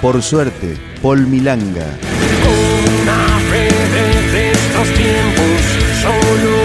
Por suerte, Paul Milanga. Una red de estos tiempos, solo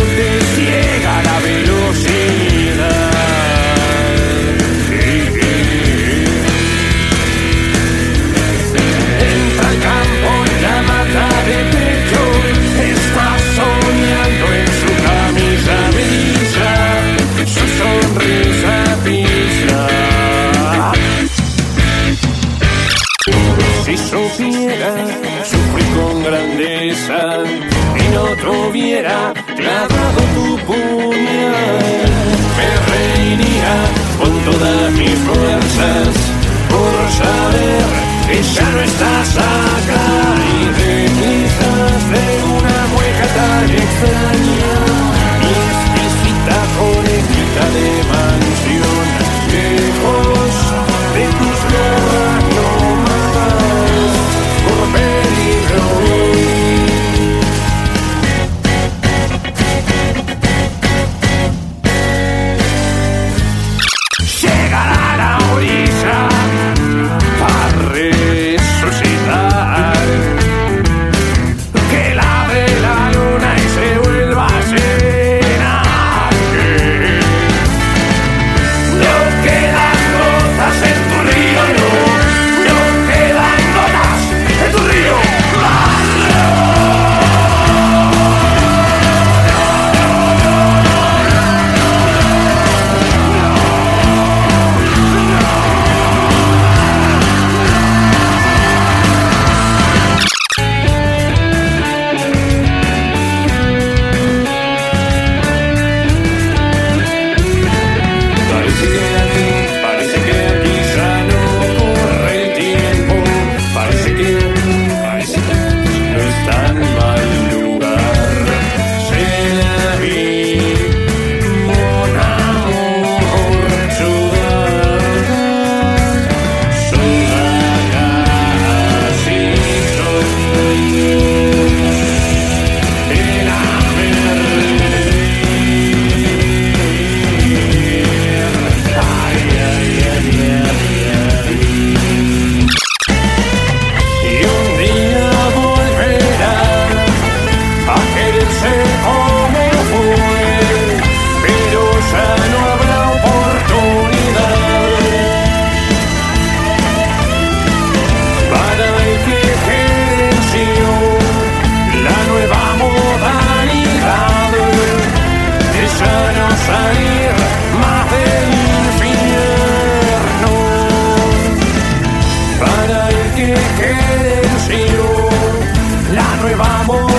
que queden sin luz. La nueva moda.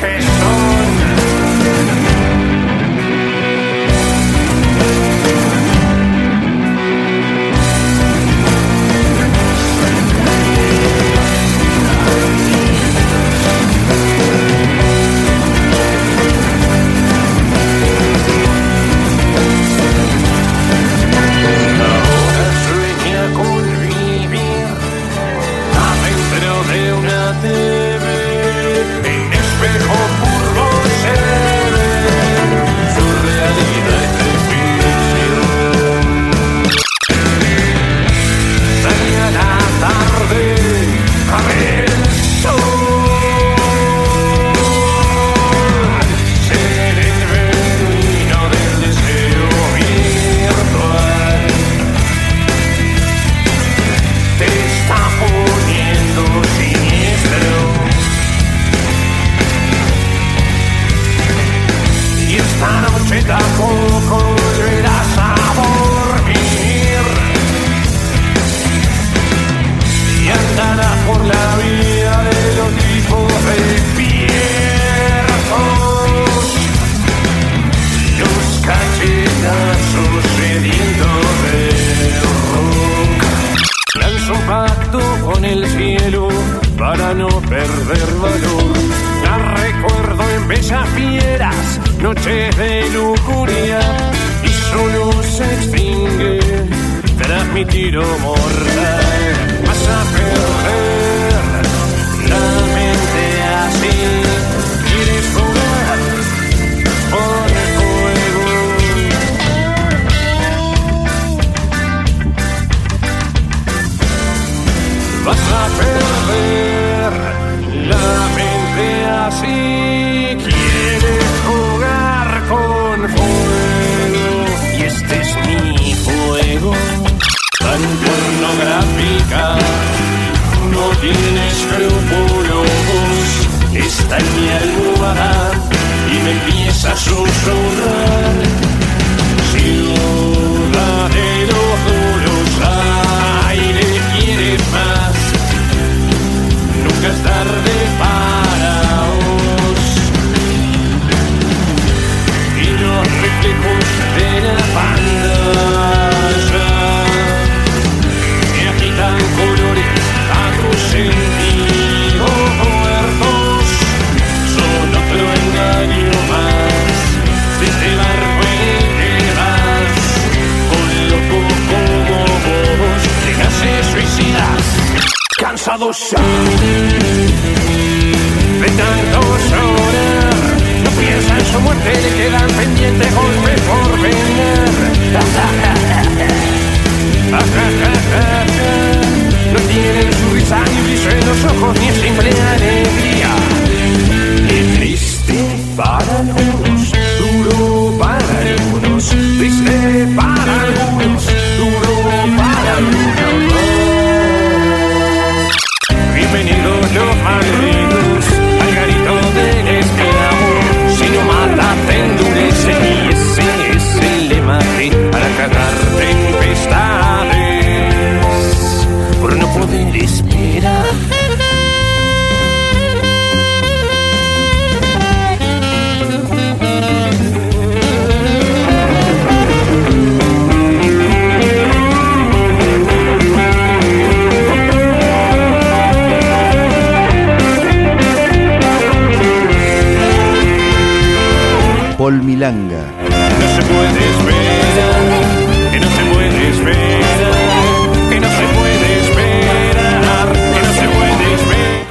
can't para no perder valor. La recuerdo en bellas fieras noches de lujuria y solo se extingue tras mi tiro mortal vas a perder la mente así Sasha Show. Cansados ya de tanto llorar. No piensa en su muerte, le quedan pendientes golpes por venir. No tienen su risa ni brillo en los ojos ni simple alegría.